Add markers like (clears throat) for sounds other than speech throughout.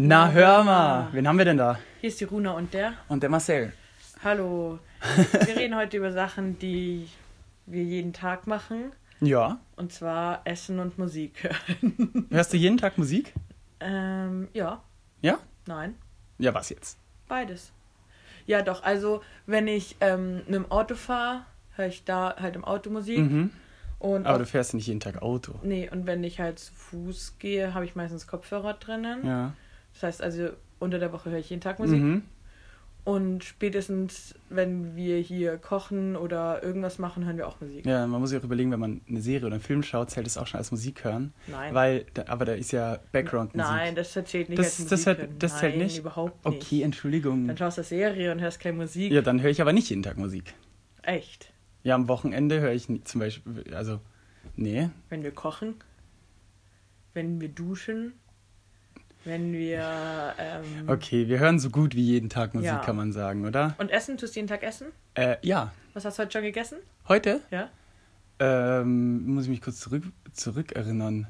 Na hör mal, wen haben wir denn da? Hier ist die Runa und der. Und der Marcel. Hallo. (laughs) Wir reden heute über Sachen, die wir jeden Tag machen. Ja. Und zwar Essen und Musik hören. (laughs) Hörst du jeden Tag Musik? ähm, ja, Ja? nein, Ja, was jetzt? beides. Ja, doch. Also, wenn ich ähm, mit dem Auto fahre, höre ich da halt im Auto Musik. Mhm. Und Aber auch, du fährst nicht jeden Tag Auto. nee, und wenn ich halt zu Fuß gehe, habe ich meistens Kopfhörer drinnen. Ja. Das heißt also, unter der Woche höre ich jeden Tag Musik. Mhm. Und spätestens, wenn wir hier kochen oder irgendwas machen, hören wir auch Musik. Ja, man muss sich auch überlegen, wenn man eine Serie oder einen Film schaut, zählt es auch schon als Musik hören. Nein. Weil, aber da ist ja Background-Musik. Nein, das zählt nicht Das- als Musik. das zählt- hören. das zählt Nein, nicht? überhaupt nicht. Okay, Entschuldigung. Dann schaust du Serie und hörst keine Musik. Ja, dann höre ich aber nicht jeden Tag Musik. Echt. Ja, am Wochenende höre ich nie, zum Beispiel, also, nee. Wenn wir kochen, wenn wir duschen, wenn wir. Ähm, Okay, wir hören so gut wie jeden Tag Musik, Ja. kann man sagen, oder? Und essen? Tust du jeden Tag essen? Äh, ja. Was hast du heute schon gegessen? Heute Ja? ähm, muss ich mich kurz zurück, zurückerinnern.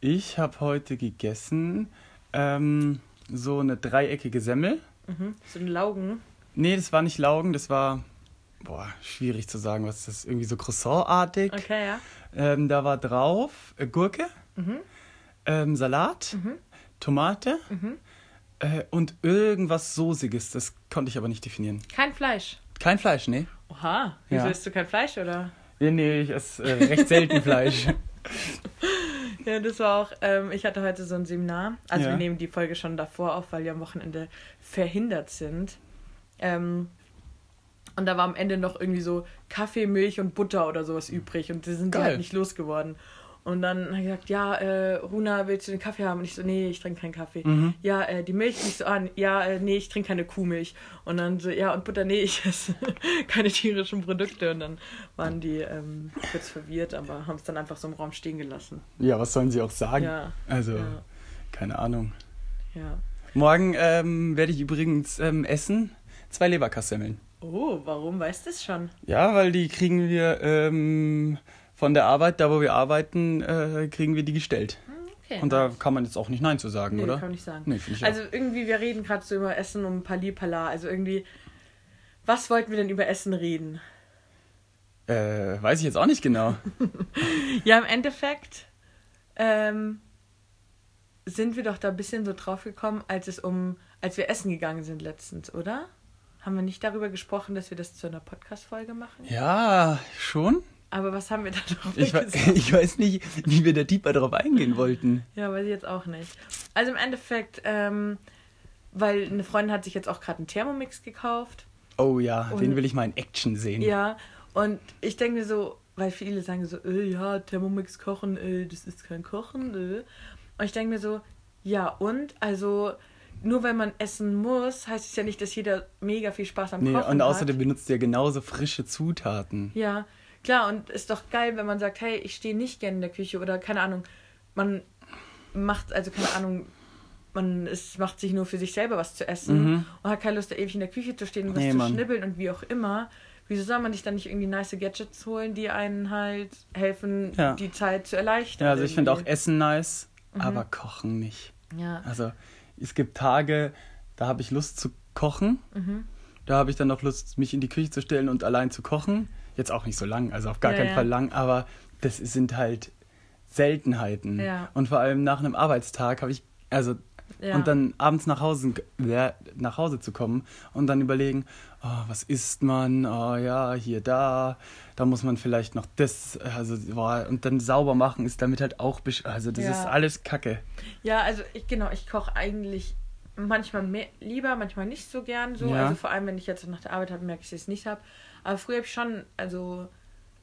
Ich habe heute gegessen ähm, so eine dreieckige Semmel. Mhm. So ein Laugen. Nee, das war nicht Laugen, das war, boah, schwierig zu sagen, was ist das, irgendwie so Croissant-artig. Okay, ja. Ähm, da war drauf äh, Gurke, Mhm. ähm, Salat, Mhm. Tomate Mhm. äh, und irgendwas Soßiges, das konnte ich aber nicht definieren. Kein Fleisch. Kein Fleisch, nee. Oha. Wieso Ja. isst du kein Fleisch, oder? Nee, nee, ich esse äh, recht selten Fleisch. (laughs) Ja, das war auch, ähm, ich hatte heute so ein Seminar. Also Ja. wir nehmen die Folge schon davor auf, weil wir am Wochenende verhindert sind. Ähm, und da war am Ende noch irgendwie so Kaffee, Milch und Butter oder sowas übrig. Und die sind die halt nicht losgeworden. Und dann hat er gesagt, ja, äh, Runa, willst du den Kaffee haben? Und ich so, nee, ich trinke keinen Kaffee. Mhm. Ja, äh, die Milch nicht so an. Ja, äh, nee, ich trinke keine Kuhmilch. Und dann so, ja, und Butter, nee, ich esse (laughs) keine tierischen Produkte. Und dann waren die ähm, kurz verwirrt, aber haben es dann einfach so im Raum stehen gelassen. Ja, was sollen sie auch sagen? Ja, Also, ja, keine Ahnung. ja. Morgen ähm, werde ich übrigens ähm, essen zwei Leberkassemmeln. Oh, warum weißt du es schon? Ja, weil die kriegen wir ähm, von der Arbeit, da wo wir arbeiten, äh, kriegen wir die gestellt. Okay. Und da kann man jetzt auch nicht Nein zu sagen, nee, oder? kann man nicht sagen. Nee, ich Also irgendwie, wir reden gerade so über Essen um Palipala. Also irgendwie, was wollten wir denn über Essen reden? auch. Äh, weiß ich jetzt auch nicht genau. (laughs) Ja, im Endeffekt ähm, sind wir doch da ein bisschen so drauf gekommen, als es um, als wir essen gegangen sind letztens, oder? Haben wir nicht darüber gesprochen, dass wir das zu einer Podcast-Folge machen? ja, schon? Aber was haben wir da drauf Ich, gesagt? (laughs) ich weiß nicht, wie wir da tiefer drauf eingehen wollten. Ja, weiß ich jetzt auch nicht. Also im Endeffekt, ähm, weil eine Freundin hat sich jetzt auch gerade einen Thermomix gekauft. Oh ja, Und- den will ich mal in Action sehen. Ja, und ich denke mir so, weil viele sagen so, äh, ja, Thermomix kochen, äh, das ist kein Kochen. Äh. Und ich denke mir so, ja, und? Also, nur weil man essen muss, heißt es ja nicht, dass jeder mega viel Spaß am Nee, Kochen und außerdem hat. benutzt ihr genauso frische Zutaten. Ja, klar, und ist doch geil, wenn man sagt, hey, ich stehe nicht gerne in der Küche oder keine Ahnung, man macht, also keine Ahnung, man ist, macht sich nur für sich selber was zu essen Mhm. und hat keine Lust, da ewig in der Küche zu stehen und was Nee, zu Mann. schnibbeln und wie auch immer. Wieso soll man sich dann nicht irgendwie nice Gadgets holen, die einen halt helfen, Ja. die Zeit zu erleichtern? Ja, also ich finde auch? Essen nice, Mhm. aber Kochen nicht. Ja. Also es gibt Tage, da habe ich Lust zu kochen. Mhm. Da habe ich dann noch Lust, mich in die Küche zu stellen und allein zu kochen. Jetzt auch nicht so lang, also auf gar Ja, keinen ja. Fall lang, aber das sind halt Seltenheiten. Ja. Und vor allem nach einem Arbeitstag habe ich, also Ja. und dann abends nach Hause, äh, nach Hause zu kommen und dann überlegen, oh, was isst man? Oh ja, hier, da, da muss man vielleicht noch das, also boah, und dann sauber machen ist damit halt auch, also das Ja. ist alles Kacke. Ja, also ich genau, ich koche eigentlich manchmal mehr, lieber, manchmal nicht so gern so. Ja. Also vor allem, wenn ich jetzt nach der Arbeit habe, merke ich, dass ich es nicht habe. Aber früher habe ich schon, also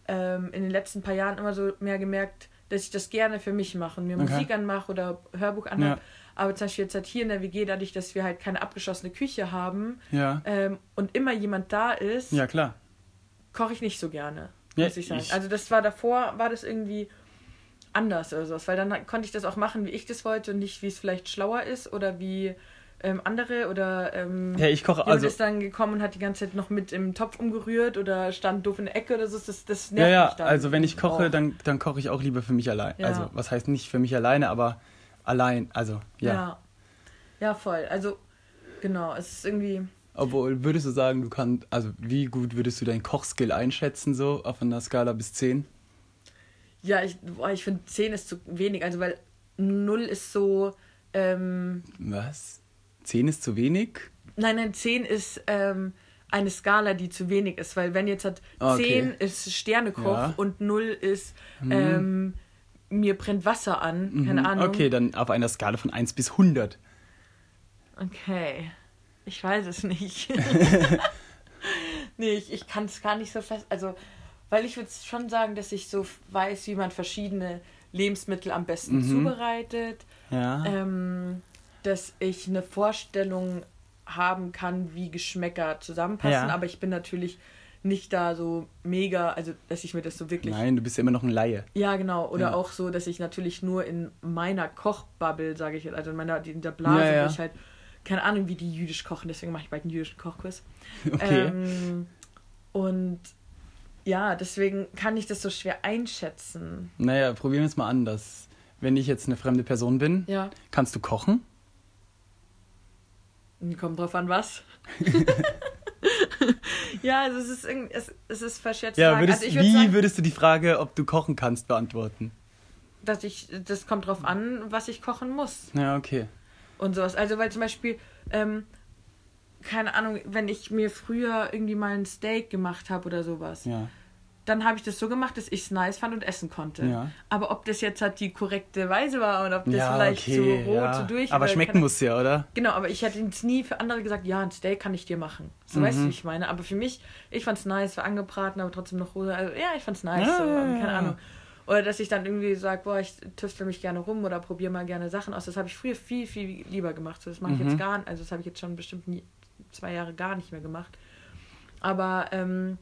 ähm, in den letzten paar Jahren immer so mehr gemerkt, dass ich das gerne für mich mache und mir Okay. Musik anmache oder Hörbuch anhöre. Aber zum Beispiel jetzt halt hier in der WG, dadurch, dass wir halt keine abgeschlossene Küche haben Ja, ähm, und immer jemand da ist, ja klar. koche ich nicht so gerne, Ja, muss ich sagen. ich- Also das war davor, war das irgendwie anders oder sowas, weil dann konnte ich das auch machen, wie ich das wollte und nicht, wie es vielleicht schlauer ist oder wie ähm, andere oder ähm, Ja, ich koche also. ist dann gekommen und hat die ganze Zeit noch mit im Topf umgerührt oder stand doof in der Ecke oder so, das, das nervt Ja, ja, mich dann. also wenn ich koche, auch. dann, dann koche ich auch lieber für mich allein. Ja. Also, was heißt nicht für mich alleine, aber allein, also, ja. Ja. Ja, voll. Also, genau, es ist irgendwie. Obwohl, würdest du sagen, du kannst, also wie gut würdest du deinen Kochskill einschätzen, so auf einer Skala bis 10? Ja, ich, boah, ich finde 10 ist zu wenig, also weil 0 ist so. Ähm, Was? 10 ist zu wenig? nein, nein, 10 ist ähm, eine Skala, die zu wenig ist, weil wenn jetzt hat 10 Okay. ist Sternekoch Ja. und 0 ist ähm, mir brennt Wasser an, keine Mhm. Ahnung. Okay, dann auf einer Skala von 1 bis 100. Okay. Ich weiß es nicht. (laughs) (laughs) nee, ich, ich kann es gar nicht so fest. Also, weil ich würde schon sagen, dass ich so weiß, wie man verschiedene Lebensmittel am besten Mhm. zubereitet. Ja. Ähm, dass ich eine Vorstellung haben kann, wie Geschmäcker zusammenpassen. Ja. Aber ich bin natürlich nicht da so mega, also dass ich mir das so wirklich. Nein, du bist ja immer noch ein Laie. Ja, genau. Oder Ja. auch so, dass ich natürlich nur in meiner Kochbubble, sage ich jetzt, also in meiner in der Blase, Ja, wo ich halt keine Ahnung, wie die jüdisch kochen, deswegen mache ich bald einen jüdischen Kochkurs. (laughs) Okay. Ähm, und ja, deswegen kann ich das so schwer einschätzen. Naja, probieren wir es mal anders. Wenn ich jetzt eine fremde Person bin, kannst du kochen? Kommt drauf an, was. (laughs) ja, also es ist es, es ist verschätzt. Ja, würdest, also ich würde wie sagen, würdest du die Frage, ob du kochen kannst, beantworten? dass ich, das kommt drauf an, was ich kochen muss. Ja, okay. und sowas. Also weil zum Beispiel, ähm, keine Ahnung, wenn ich mir früher irgendwie mal ein Steak gemacht habe oder sowas, Ja. Dann habe ich das so gemacht, dass ich es nice fand und essen konnte. Ja. Aber ob das jetzt halt die korrekte Weise war oder ob das ja, vielleicht okay, so roh ja. zu durch Aber schmecken muss ja, oder? Genau, aber ich hätte jetzt nie für andere gesagt, ja, ein Steak kann ich dir machen. So weißt du, wie ich meine. Aber für mich, ich fand's nice, war angebraten, aber trotzdem noch roh. Also, ja, ich fand's nice. Ja, so, keine. Ahnung. Oder dass ich dann irgendwie sage, boah, ich tüftel mich gerne rum oder probiere mal gerne Sachen aus. Das habe ich früher viel, viel lieber gemacht. So, das mache ich Mhm. jetzt gar nicht. Also das habe ich jetzt schon bestimmt nie, zwei Jahre gar nicht mehr gemacht. Aber ähm,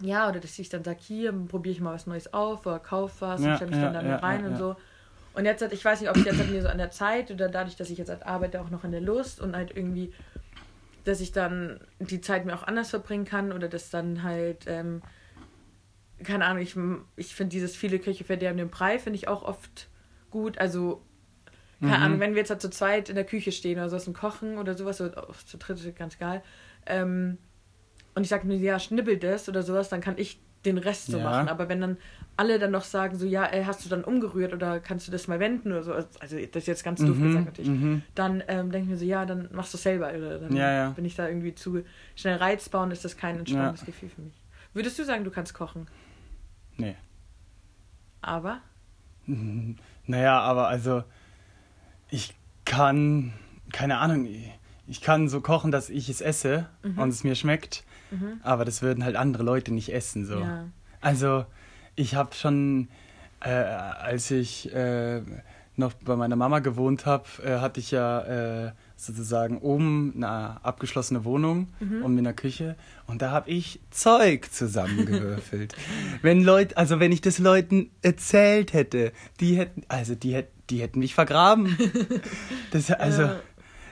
ja, oder dass ich dann sage, hier probiere ich mal was Neues auf oder kauf was Ja, und stelle mich ja, dann da ja, rein und so. Und jetzt halt, ich weiß nicht, ob ich jetzt halt mir so an der Zeit oder dadurch, dass ich jetzt halt arbeite, auch noch an der Lust und halt irgendwie, dass ich dann die Zeit mir auch anders verbringen kann oder dass dann halt, ähm, keine Ahnung, ich, ich finde dieses viele Küche verderben den Brei, finde ich auch oft gut. Also, keine Mhm. Ahnung, wenn wir jetzt halt zu zweit in der Küche stehen oder sowas und kochen oder sowas, oder auch zu dritt ist ganz geil, ähm, und ich sage mir, ja, schnibbel das oder sowas, dann kann ich den Rest so Ja. machen. Aber wenn dann alle dann noch sagen, so, ja, ey, hast du dann umgerührt oder kannst du das mal wenden oder so, also das ist jetzt ganz doof Mhm, gesagt natürlich, mhm. dann ähm, denke ich mir so, ja, dann machst du es selber. Oder dann Ja, ja. bin ich da irgendwie zu schnell reizbar und ist das kein entspannendes Gefühl für mich. Würdest du sagen, du kannst kochen? Nee. Aber? (laughs) Naja, aber also, ich kann, keine Ahnung, ich kann so kochen, dass ich es esse Mhm. und es mir schmeckt, aber das würden halt andere Leute nicht essen. So. Ja. Also, ich habe schon, äh, als ich äh, noch bei meiner Mama gewohnt habe, äh, hatte ich ja äh, sozusagen oben eine abgeschlossene Wohnung Mhm. und mit einer Küche und da habe ich Zeug zusammengewürfelt. (laughs) wenn Leute, also wenn ich das Leuten erzählt hätte, die hätten, also die hätten, die hätten mich vergraben. (laughs) Das, also, da-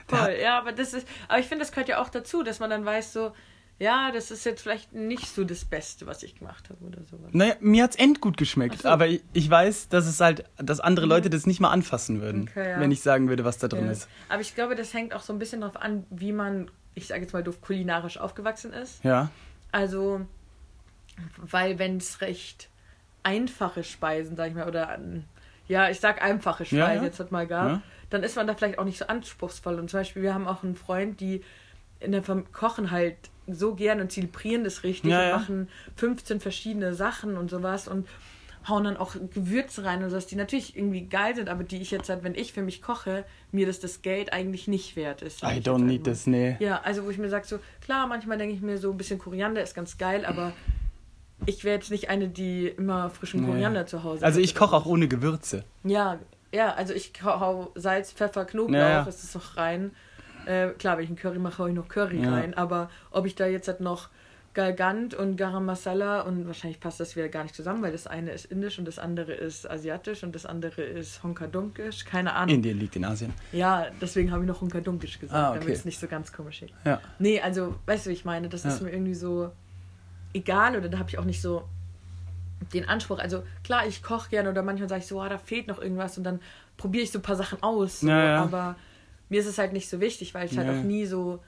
voll, ja, aber das ist, aber ich finde, das gehört ja auch dazu, dass man dann weiß, so, ja, das ist jetzt vielleicht nicht so das Beste, was ich gemacht habe oder sowas. Naja, mir hat's endgut geschmeckt, so. aber ich, ich weiß, dass es halt, dass andere Leute das nicht mal anfassen würden, Okay, ja. wenn ich sagen würde, was da drin Ja. ist. Aber ich glaube, das hängt auch so ein bisschen darauf an, wie man, ich sage jetzt mal doof, kulinarisch aufgewachsen ist. Ja. Also, weil wenn es recht einfache Speisen, sag ich mal, oder ja, ich sag einfache Speisen Ja, jetzt halt mal gab, dann ist man da vielleicht auch nicht so anspruchsvoll. Und zum Beispiel, wir haben auch einen Freund, die in der Fam- kochen halt so gern und zelebrieren das richtig Ja, und ja. machen 15 verschiedene Sachen und sowas und hauen dann auch Gewürze rein und sowas, die natürlich irgendwie geil sind, aber die ich jetzt halt, wenn ich für mich koche, mir das das Geld eigentlich nicht wert ist. I don't need this, nee. Ja, also wo ich mir sage, so, klar, manchmal denke ich mir so ein bisschen Koriander ist ganz geil, aber ich wäre jetzt nicht eine, die immer frischen Nee. Koriander zu Hause Also hat ich koche auch ohne Gewürze. Ja, ja, also ich hau- Salz, Pfeffer, Knoblauch, Ja, ja. ist noch rein. Äh, klar, wenn ich einen Curry mache, hau ich noch Curry Ja. rein, aber ob ich da jetzt halt noch Galgant und Garam Masala und wahrscheinlich passt das wieder gar nicht zusammen, weil das eine ist indisch und das andere ist asiatisch und das andere ist Honkadunkisch, keine Ahnung. Indien liegt in Asien. Ja, deswegen habe ich noch Honkadunkisch gesagt, Ah, okay. damit es nicht so ganz komisch ist. Ja. Nee, also, weißt du, wie ich meine? Das Ja. ist mir irgendwie so egal oder da habe ich auch nicht so den Anspruch. Also, klar, ich koche gerne oder manchmal sage ich so, ah, da fehlt noch irgendwas und dann probiere ich so ein paar Sachen aus. So, Ja, ja. Aber mir ist es halt nicht so wichtig, weil ich halt Ja. auch nie so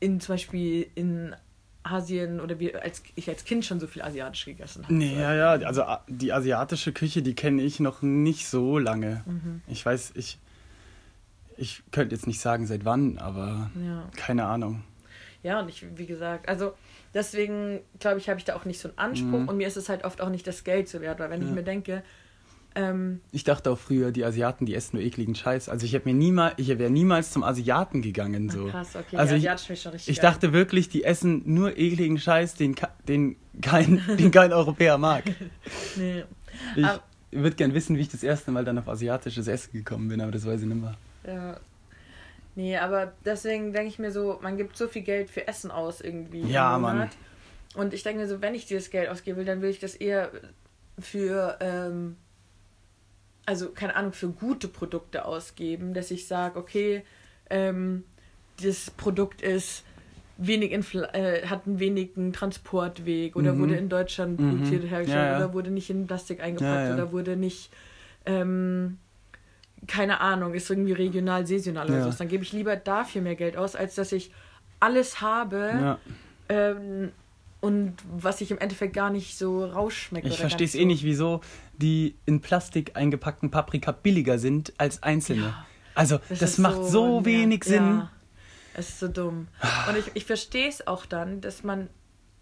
in zum Beispiel in Asien oder wir als ich als Kind schon so viel asiatisch gegessen habe. Nee, ja, ja, also die asiatische Küche, die kenne ich noch nicht so lange. Mhm. Ich weiß, ich, ich könnte jetzt nicht sagen, seit wann, aber Ja. keine Ahnung. Ja, und ich, wie gesagt, also deswegen glaube ich, habe ich da auch nicht so einen Anspruch Mhm. und mir ist es halt oft auch nicht das Geld so wert, weil wenn ich Ja. mir denke, ähm, Ich dachte auch früher, die Asiaten, die essen nur ekligen Scheiß. Also ich habe mir niemals, ich wäre niemals zum Asiaten gegangen so. ah, krass, okay, Also die ich, schon richtig ich geil. dachte wirklich, die essen nur ekligen Scheiß, den, den, kein, (laughs) den kein Europäer mag. (laughs) nee. Ich Aber- würde gern wissen, wie ich das erste Mal dann auf asiatisches Essen gekommen bin, aber das weiß ich nicht mehr. Ja. Nee, aber deswegen denke ich mir so, man gibt so viel Geld für Essen aus irgendwie. Ja. Mann. Und ich denke mir so, wenn ich dieses Geld ausgeben will, dann will ich das eher für, ähm, also keine Ahnung, für gute Produkte ausgeben, dass ich sage, okay, ähm, das Produkt ist wenig Infl äh, hat einen wenigen Transportweg oder Mhm. wurde in Deutschland Mhm. produziert hergestellt Ja, ja. oder wurde nicht in Plastik eingepackt Ja, oder wurde nicht ähm, keine Ahnung, ist irgendwie regional, saisonal oder so. Dann gebe ich lieber dafür mehr Geld aus, als dass ich alles habe ähm, und was ich im Endeffekt gar nicht so rausschmecke. Ich verstehe es eh nicht, wieso die in Plastik eingepackten Paprika billiger sind als einzelne. Ja, also, das, ist macht so, nerv- wenig Sinn. Ja, es ist so dumm. Und ich, ich verstehe es auch dann, dass man,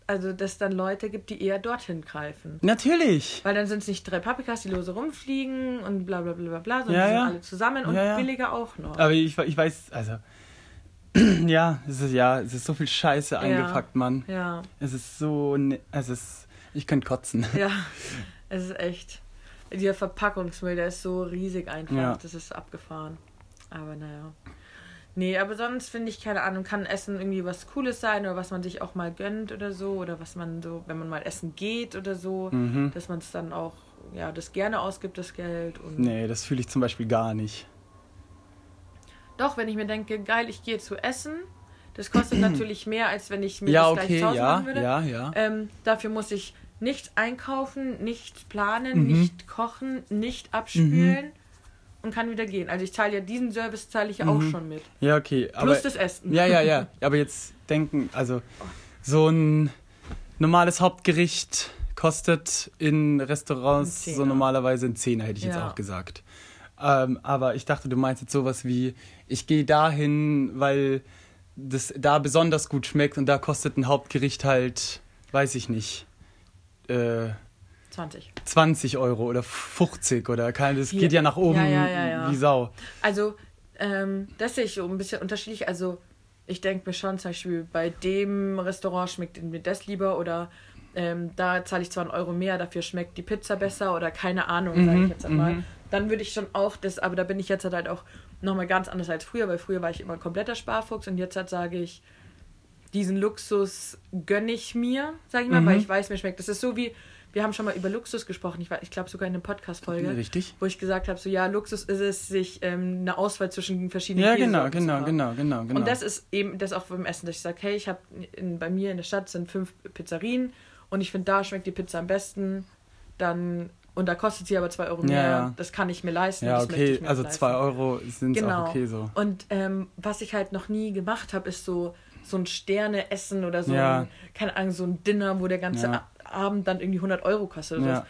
also dass es dann Leute gibt, die eher dorthin greifen. Natürlich. Weil dann sind es nicht drei Paprikas, die lose rumfliegen und bla bla bla bla bla, sondern Ja, die sind ja. alle zusammen und Ja, ja. billiger auch noch. Aber ich, ich weiß, also. (clears throat) ja, es ist ja, es ist so viel Scheiße eingepackt, Mann. Ja, Es ist so, ne- es ist, ich könnte kotzen. ja, (laughs) es ist echt. Dieser Verpackungsmüll, der ist so riesig einfach. Ja. Das ist abgefahren. Aber naja. Nee, aber sonst finde ich, keine Ahnung, kann Essen irgendwie was Cooles sein oder was man sich auch mal gönnt oder so. Oder was man so, wenn man mal essen geht oder so, Mhm. dass man es dann auch, ja, das gerne ausgibt, das Geld. Und Nee, das fühle ich zum Beispiel gar nicht. Doch, wenn ich mir denke, geil, ich gehe zu essen, das kostet natürlich mehr, als wenn ich mir Ja, das gleich okay, zu Hause ja, machen würde. ja, ja. Ähm, dafür muss ich nicht einkaufen, nicht planen, Mhm. nicht kochen, nicht abspülen und kann wieder gehen. Also ich zahle ja diesen Service zahle ich ja auch Mhm. schon mit. Ja, okay. Aber, Plus das Essen. ja, ja, ja. (laughs) Aber jetzt denken, also so ein normales Hauptgericht kostet in Restaurants so normalerweise ein Zehner, hätte ich jetzt Ja. auch gesagt. Ähm, aber ich dachte, du meinst jetzt sowas wie, ich gehe dahin, weil das da besonders gut schmeckt und da kostet ein Hauptgericht halt, weiß ich nicht, äh, 20. 20 Euro oder 50 oder kein, das Hier- geht ja nach oben Ja, ja, ja, wie Sau. Also, ähm, das sehe ich so ein bisschen unterschiedlich. Also, ich denke mir schon zum Beispiel, bei dem Restaurant schmeckt mir das lieber oder ähm, da zahle ich zwar einen Euro mehr, dafür schmeckt die Pizza besser oder keine Ahnung, sage Mhm, ich jetzt einmal. mhm. Dann würde ich schon auch das, aber da bin ich jetzt halt auch nochmal ganz anders als früher, weil früher war ich immer ein kompletter Sparfuchs und jetzt halt sage ich, diesen Luxus gönne ich mir, sage ich mal, Mhm. weil ich weiß, mir schmeckt. Das ist so wie, wir haben schon mal über Luxus gesprochen, ich, war- ich glaube sogar in einer Podcast-Folge wo ich gesagt habe, so ja, Luxus ist es, sich ähm, eine Auswahl zwischen verschiedenen Ja, genau, genau, genau, genau, genau. Und das ist eben das auch beim Essen, dass ich sage, hey, ich habe bei mir in der Stadt sind fünf Pizzerien und ich finde, da schmeckt die Pizza am besten. Dann und da kostet sie aber zwei Euro Ja, mehr. ja. Das kann ich mir leisten. ja, okay, also auch leisten. 2 Euro sind Genau. auch okay so. Und ähm, was ich halt noch nie gemacht habe, ist so so ein Sterne-Essen oder so Ja. ein, keine Ahnung, so ein Dinner, wo der ganze Ja. Abend dann irgendwie 100 Euro kostet. Oder Ja.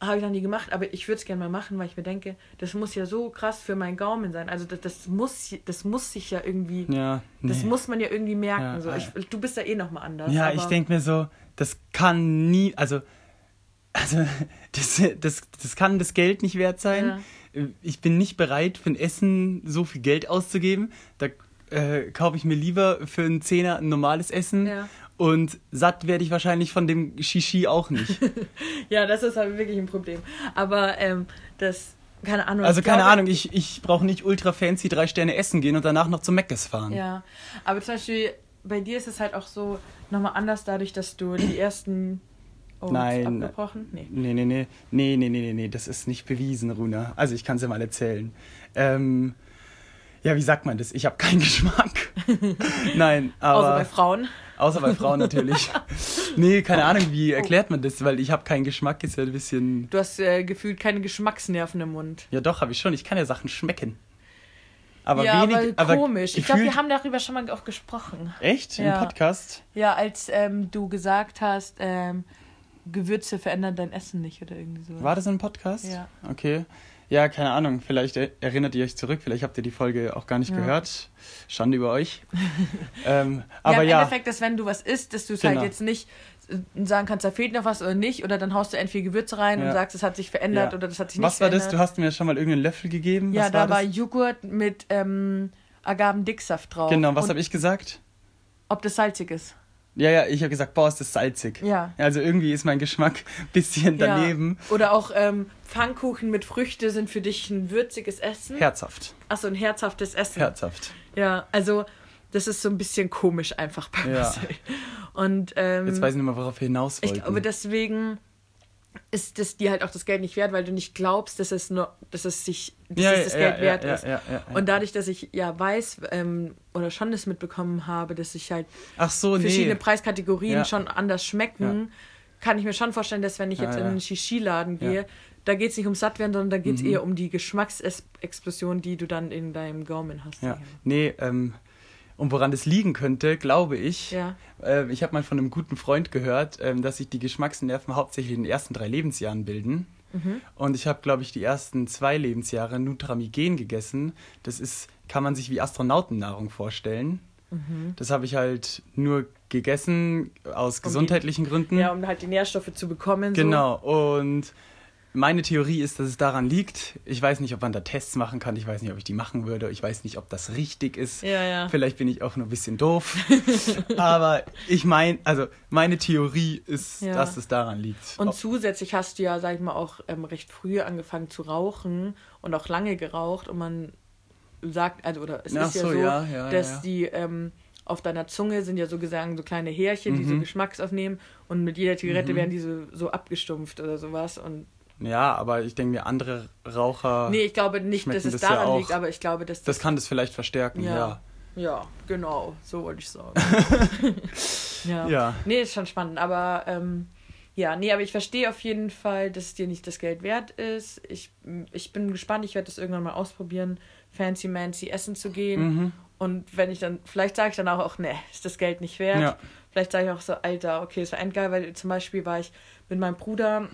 Habe ich noch nie gemacht, aber ich würde es gerne mal machen, weil ich mir denke, das muss ja so krass für meinen Gaumen sein. Also das, das, muss, das muss sich ja irgendwie, Ja, das nee. muss man ja irgendwie merken. Ja, so. ah, ich, du bist ja eh nochmal anders. Ja, ich denke mir so, das kann nie, also, also das, das, das kann das Geld nicht wert sein. Ich bin nicht bereit, für ein Essen so viel Geld auszugeben. Da äh, kaufe ich mir lieber für einen Zehner ein normales Essen. Ja. Und satt werde ich wahrscheinlich von dem Shishi auch nicht. (laughs) Ja, das ist halt wirklich ein Problem. Aber ähm, das, keine Ahnung. Also ich keine glaube- Ahnung, ich, ich brauche nicht ultra fancy drei Sterne essen gehen und danach noch zum Meckes fahren. Ja, aber zum Beispiel bei dir ist es halt auch so nochmal anders dadurch, dass du die ersten. Oh, Nein. abgebrochen? Nee. Nee, nee, nee. Nee, nee, nee, nee. Das ist nicht bewiesen, Runa. Also ich kann es ja mal erzählen. Ähm, ja, wie sagt man das? Ich habe keinen (laughs) Geschmack. (laughs) Nein, aber. Außer bei Frauen. Außer bei Frauen natürlich. (laughs) nee, keine Ahnung, wie erklärt man das? Weil ich habe keinen Geschmack, ist ja ein bisschen. Du hast äh, gefühlt keine Geschmacksnerven im Mund. Ja, doch, habe ich schon. Ich kann ja Sachen schmecken. Aber ja, wenig, aber aber komisch. ich glaube, wir haben darüber schon mal auch gesprochen. Echt? Ja. Im Podcast? Ja, als ähm, du gesagt hast, ähm, Gewürze verändern dein Essen nicht oder irgendwie so. War das im Podcast? Ja. Okay. Ja, keine Ahnung. Vielleicht er- erinnert ihr euch zurück. Vielleicht habt ihr die Folge auch gar nicht Ja. gehört. Schande über euch. (laughs) ähm, ja, aber im ja, Endeffekt, dass wenn du was isst, dass du es Genau. halt jetzt nicht äh, sagen kannst, da fehlt noch was oder nicht, oder dann haust du entweder Gewürze rein Ja. und sagst, es hat sich verändert Ja. oder das hat sich nicht was war das? verändert. Du hast mir schon mal irgendeinen Löffel gegeben. ja, was da war war? Joghurt mit ähm, Agavendicksaft drauf. Genau, was habe ich gesagt? Ob das salzig ist. Ja, ja, ich habe gesagt, boah, ist das salzig. Ja. Also irgendwie ist mein Geschmack (laughs) ein bisschen daneben. Ja. Oder auch ähm, Pfannkuchen mit Früchte sind für dich ein würziges Essen. Herzhaft. Achso, ein herzhaftes Essen. Herzhaft. Ja, also das ist so ein bisschen komisch einfach bei Ja. Marcel. Und ähm, Jetzt weiß ich nicht mehr, worauf wir hinaus ich wollten. glaube, deswegen ist das dir halt auch das Geld nicht wert, weil du nicht glaubst, dass es nur, dass es sich, dass ja, es das ja, Geld ja, wert ist. Und dadurch, dass ich ja weiß ähm, oder schon das mitbekommen habe, dass sich halt so, nee. verschiedene Preiskategorien Ja. schon anders schmecken, kann ich mir schon vorstellen, dass wenn ich jetzt in einen Shishi-Laden gehe, da geht es nicht ums Sattwerden, sondern da geht es Mhm. eher um die Geschmacksexplosion, die du dann in deinem Gaumen hast. Ja, nee, ähm, und woran das liegen könnte, glaube ich, Ja. äh, ich habe mal von einem guten Freund gehört, ähm, dass sich die Geschmacksnerven hauptsächlich in den ersten drei Lebensjahren bilden. Mhm. Und ich habe, glaube ich, die ersten zwei Lebensjahre Nutramigen gegessen. Das ist, kann man sich wie Astronautennahrung vorstellen. Mhm. Das habe ich halt nur gegessen aus Um die- gesundheitlichen Gründen. Ja, um halt die Nährstoffe zu bekommen. Genau, und meine Theorie ist, dass es daran liegt. Ich weiß nicht, ob man da Tests machen kann. Ich weiß nicht, ob ich die machen würde. Ich weiß nicht, ob das richtig ist. So. Ja, ja. Vielleicht bin ich auch nur ein bisschen doof. (laughs) Aber ich meine, also meine Theorie ist, Ja. dass es daran liegt. Und Ob- zusätzlich hast du ja, sag ich mal, auch ähm, recht früh angefangen zu rauchen und auch lange geraucht und man sagt, also oder es Ach ist ja so, so, ja, ja, dass die ähm, auf deiner Zunge sind ja so gesagt so kleine Härchen, die so Mhm. Geschmacks aufnehmen und mit jeder Zigarette Mhm. werden die so, so abgestumpft oder sowas und ja, aber ich denke mir, andere Raucher, nee, ich glaube nicht, dass es das ja daran auch. liegt, aber ich glaube, dass das kann das vielleicht verstärken, Ja. ja. ja, genau, so wollte ich sagen. (laughs) ja. Ja. Nee, ist schon spannend, aber ähm, ja, nee, aber ich verstehe auf jeden Fall, dass es dir nicht das Geld wert ist. Ich, ich bin gespannt, ich werde das irgendwann mal ausprobieren, fancy mancy essen zu gehen. Mhm. Und wenn ich dann, vielleicht sage ich dann auch, auch ne, ist das Geld nicht wert. Ja. Vielleicht sage ich auch so, Alter, okay, ist war endgeil, weil zum Beispiel war ich mit meinem Bruder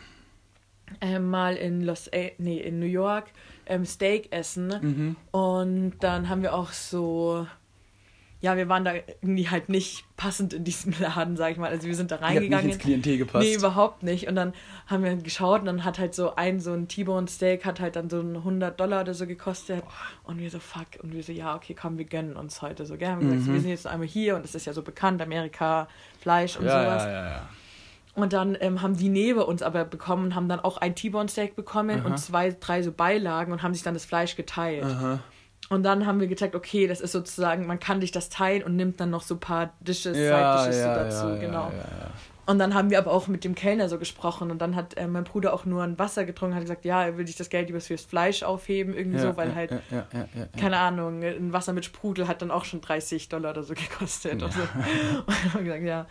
äh, mal in Los A nee, in New York ähm, Steak essen. Mhm. Und dann haben wir auch so, ja, wir waren da irgendwie halt nicht passend in diesem (laughs) Laden, sag ich mal. Also wir sind da hat nicht reingegangen. ins Klientel gepasst. Nee, überhaupt nicht. Und dann haben wir geschaut und dann hat halt so ein, so ein T-Bone Steak hat halt dann so ein 100 Dollar oder so gekostet. Und wir so, fuck. Und wir so, ja, okay, komm, wir gönnen uns heute so, gell? Haben so, Mhm. wir sind jetzt einmal hier und es ist ja so bekannt, Amerika, Fleisch und ja, sowas. ja, ja, ja. Und dann ähm, haben die neben uns aber bekommen und haben dann auch ein T-Bone Steak bekommen Aha. und zwei, drei so Beilagen und haben sich dann das Fleisch geteilt. Aha. Und dann haben wir gecheckt, okay, das ist sozusagen, man kann dich das teilen und nimmt dann noch so ein paar Dishes, Ja, Side-Dishes ja, so dazu, ja, genau. Und dann haben wir aber auch mit dem Kellner so gesprochen und dann hat äh, mein Bruder auch nur ein Wasser getrunken, hat gesagt, ja, er will sich das Geld lieber fürs Fleisch aufheben, irgendwie so, weil halt, keine Ahnung, ein Wasser mit Sprudel hat dann auch schon 30 Dollar oder so gekostet. Und, so. (laughs) und dann haben wir gesagt, ja.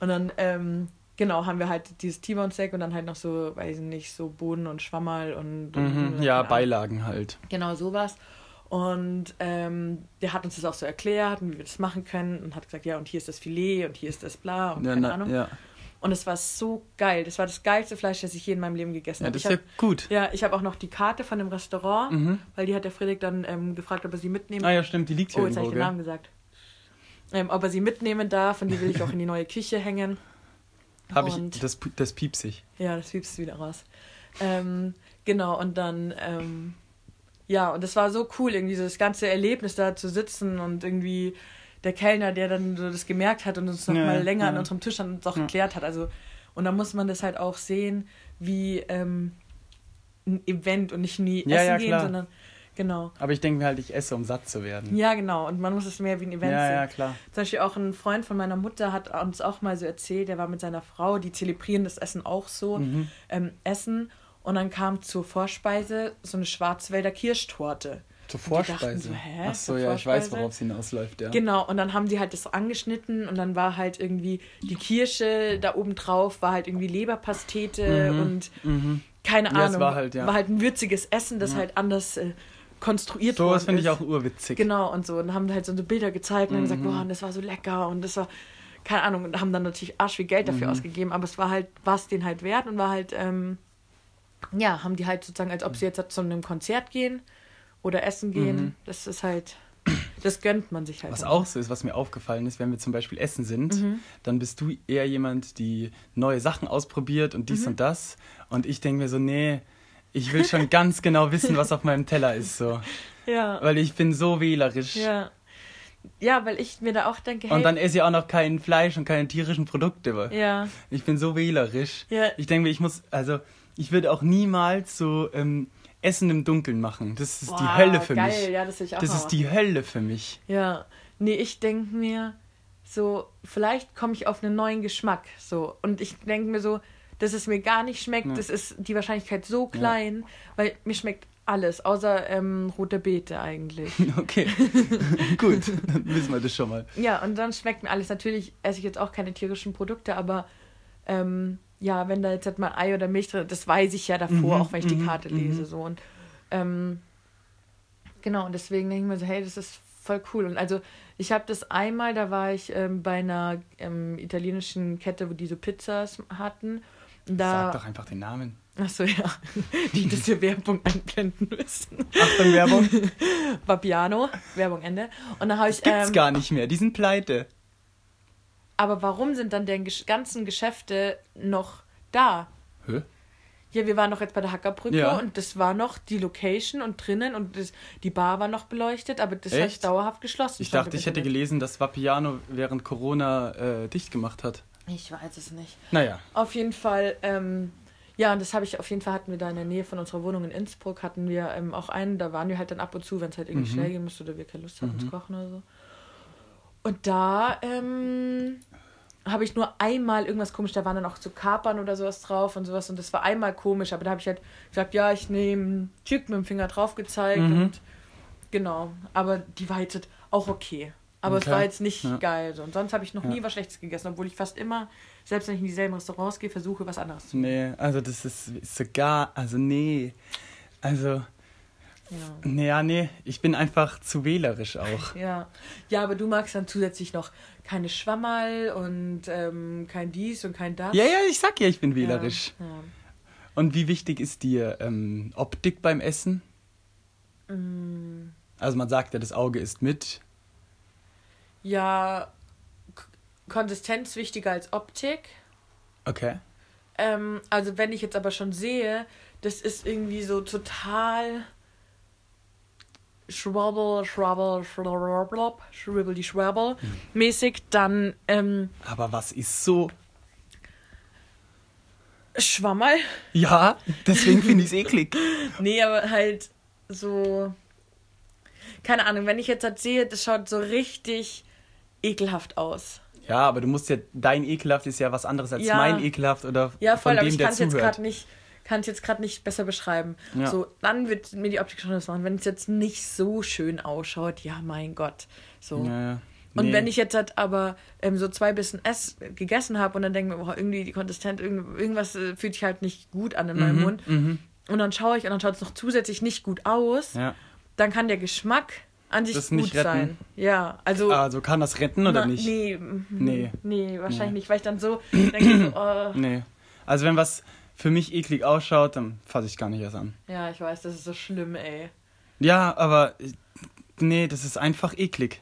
Und dann, ähm, genau, haben wir halt dieses T-Bone Steak und dann halt noch so, weiß ich nicht, so Bohnen und Schwammerl und, und Mhm, keine ja, Ahnung. Beilagen halt. Genau, sowas. Und ähm, der hat uns das auch so erklärt, und wie wir das machen können und hat gesagt, ja, und hier ist das Filet und hier ist das bla und Ja, keine na, Ahnung. ja. Und es war so geil. Das war das geilste Fleisch, das ich je in meinem Leben gegessen ja, habe. das Ich ist ja gut. ja, ich habe auch noch die Karte von dem Restaurant, Mhm. weil die hat der Friedrich dann ähm, gefragt, ob er sie mitnehmen Ah ja, stimmt, die liegt hier Oh, jetzt habe ich den? Namen gesagt. Ähm, ob er sie mitnehmen darf und die will ich auch in die neue Küche hängen. Habe ich, Und- das, das piepsig. Ja, das piepst wieder raus. Ähm, genau, und dann, ähm, ja, und das war so cool, irgendwie so das ganze Erlebnis da zu sitzen und irgendwie der Kellner, der dann so das gemerkt hat und uns noch Ja, mal länger an ja. unserem Tisch dann uns auch Ja. erklärt hat. Also, und da muss man das halt auch sehen, wie ähm, ein Event und nicht nie Ja, essen ja, gehen, klar. sondern genau. Aber ich denke mir halt, ich esse, um satt zu werden. Ja, genau. Und man muss es mehr wie ein Event ja, sehen. ja, klar. Zum Beispiel auch ein Freund von meiner Mutter hat uns auch mal so erzählt, der war mit seiner Frau, die zelebrieren das Essen auch so, Mhm. ähm, Essen. Und dann kam zur Vorspeise so eine Schwarzwälder Kirschtorte. Zur Vorspeise. so, Ach so, ja, ich weiß, Vorspeise? worauf es hinausläuft, ja. Genau, und dann haben die halt das so angeschnitten und dann war halt irgendwie die Kirsche da oben drauf, war halt irgendwie Leberpastete Mhm. und Mhm. keine Ja, Ahnung. war halt, ja. War halt ein würziges Essen, das Ja. halt anders äh, konstruiert So worden was finde ich ist. auch urwitzig. Genau, und so. Und haben halt so Bilder gezeigt und haben gesagt, Mhm. boah, und das war so lecker und das war, keine Ahnung, und haben dann natürlich arsch viel Geld dafür Mhm. ausgegeben, aber es war halt, war es denen halt wert und war halt, ähm, ja, haben die halt sozusagen, als ob sie jetzt zu einem Konzert gehen oder essen gehen. Mhm. Das ist halt, das gönnt man sich halt. Was dann. auch so ist, was mir aufgefallen ist, wenn wir zum Beispiel essen sind, Mhm. dann bist du eher jemand, die neue Sachen ausprobiert und Mhm. dies und das. Und ich denke mir so, nee, ich will schon ganz genau wissen, was auf meinem Teller ist. So. (laughs) Ja. Weil ich bin so wählerisch. Ja. Ja, weil ich mir da auch denke, hey, Und dann esse ich auch noch kein Fleisch und keine tierischen Produkte. ja, Ich bin so wählerisch. Ja. Ich denke mir, ich muss, also ich würde auch niemals so ähm, Essen im Dunkeln machen. Das ist die Boah, Hölle für geil, mich. ja, das will ich auch das ist die Hölle für mich. Ja, nee, ich denke mir so, vielleicht komme ich auf einen neuen Geschmack. So. Und ich denke mir so, dass es mir gar nicht schmeckt, Ja. das ist die Wahrscheinlichkeit so klein, weil mir schmeckt alles, außer ähm, rote Beete eigentlich. (laughs) Okay, (laughs) gut, dann wissen wir das schon mal. ja, und dann schmeckt mir alles. Natürlich esse ich jetzt auch keine tierischen Produkte, aber ähm, ja, wenn da jetzt halt mal Ei oder Milch drin das weiß ich ja davor, Mhm, auch wenn ich die mhm, Karte mhm. lese. So. Und ähm, genau, und deswegen denke ich mir so, hey, das ist voll cool. Und also ich habe das einmal, da war ich ähm, bei einer ähm, italienischen Kette, wo die so Pizzas hatten. Und Sag Da, doch einfach den Namen. achso, ja, (laughs) die das hier Werbung einblenden müssen. Achtung, Werbung. (laughs) Vapiano, Werbung Ende. Und dann habe ich. Gibt's ähm, gar nicht mehr, die sind pleite. Aber warum sind dann deren ganzen Geschäfte noch da? Hä? Ja, wir waren doch jetzt bei der Hackerbrücke Ja. und das war noch die Location und drinnen und das, die Bar war noch beleuchtet, aber das hat Echt? dauerhaft geschlossen. Ich dachte, ich hätte gelesen, dass Vapiano während Corona äh, dicht gemacht hat. Ich weiß es nicht. Naja, Auf jeden Fall, ähm, ja, und das habe ich, auf jeden Fall hatten wir da in der Nähe von unserer Wohnung in Innsbruck, hatten wir ähm, auch einen, da waren wir halt dann ab und zu, wenn es halt irgendwie Mhm. schnell gehen musste oder wir keine Lust hatten zu Mhm. kochen oder so. Und da ähm, habe ich nur einmal irgendwas komisch, da waren dann auch so Kapern oder sowas drauf und sowas und das war einmal komisch, aber da habe ich halt gesagt, ja, ich nehme Tschück mit dem Finger drauf gezeigt Mhm. und genau, aber die war jetzt auch okay. Aber es Okay. war jetzt nicht Ja. geil. Und sonst habe ich noch Ja. nie was Schlechtes gegessen, obwohl ich fast immer, selbst wenn ich in dieselben Restaurants gehe, versuche, was anderes zu nee, also das ist, sogar, also nee. Also, Ja. naja, nee, ich bin einfach zu wählerisch auch. Ja. ja, aber du magst dann zusätzlich noch keine Schwammerl und ähm, kein dies und kein das. Ja, ja, ich sag ja, ich bin wählerisch. Ja. Und wie wichtig ist dir ähm, Optik beim Essen? Ja. Mm, Also man sagt ja, das Auge ist mit. Ja K Konsistenz wichtiger als Optik. Okay. Ähm, also wenn ich jetzt aber schon sehe, das ist irgendwie so total schwabbel, schwabbel, schwabbel, schwibbel, die schwabbel mäßig, dann ähm, Aber was ist so? Schwammerl. Ja, deswegen finde ich es eklig. (laughs) Nee, aber halt so. Keine Ahnung, wenn ich jetzt halt sehe, das schaut so richtig ekelhaft aus. Ja, aber du musst ja, dein ekelhaft ist ja was anderes als Ja. mein ekelhaft oder Ja, voll, von aber dem, ich der kann es jetzt gerade nicht, kann es jetzt gerade nicht besser beschreiben. Ja. So, dann wird mir die Optik schon das machen. Wenn es jetzt nicht so schön ausschaut, ja, mein Gott. So. Ja, ja. Und Nee. wenn ich jetzt halt aber ähm, so zwei Bissen ess gegessen habe und dann denke ich mir, boah, irgendwie die Konsistenz, irgend, irgendwas äh, fühlt sich halt nicht gut an in meinem Mhm, Mund. Mhm. Und dann schaue ich und dann schaut es noch zusätzlich nicht gut aus. Ja. dann kann der Geschmack an sich Das gut nicht retten? sein. Ja, also. Also kann das retten oder na, nicht? Nee, mhm, Nee. nee, wahrscheinlich Nee. nicht, weil ich dann so denke, (clears throat) oh, Nee. Also wenn was für mich eklig ausschaut, dann fasse ich gar nicht erst an. ja, ich weiß, das ist so schlimm, ey. Ja, aber nee, das ist einfach eklig.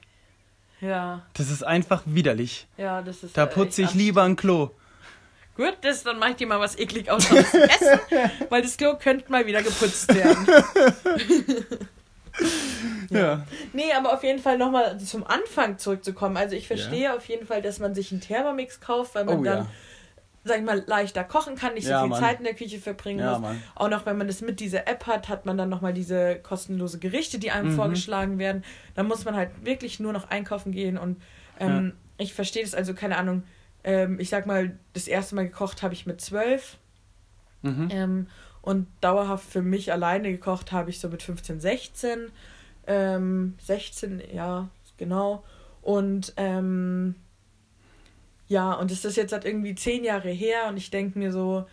Ja, Das ist einfach widerlich. ja, das ist. Da äh, putze ich lieber ein Klo. Gut, das, dann mach ich dir mal was eklig zu essen, (laughs) weil das Klo könnte mal wieder geputzt werden. (laughs) Ja. Nee, aber auf jeden Fall nochmal zum Anfang zurückzukommen. Also ich verstehe auf jeden Fall, dass man sich einen Thermomix kauft, weil man Oh dann, ja. sag ich mal, leichter kochen kann, nicht so Ja, viel Mann. Zeit in der Küche verbringen Ja, muss. Mann. Auch noch, wenn man das mit dieser App hat, hat man dann nochmal diese kostenlose Gerichte, die einem Mhm. vorgeschlagen werden. Dann muss man halt wirklich nur noch einkaufen gehen und ähm, ich verstehe das also, keine Ahnung, ähm, ich sag mal, das erste Mal gekocht habe ich mit zwölf Mhm. ähm, und dauerhaft für mich alleine gekocht habe ich so mit 15, 16. Ähm, 16, ja, genau. Und ähm, ja, und es ist jetzt halt irgendwie zehn Jahre her und ich denke mir so,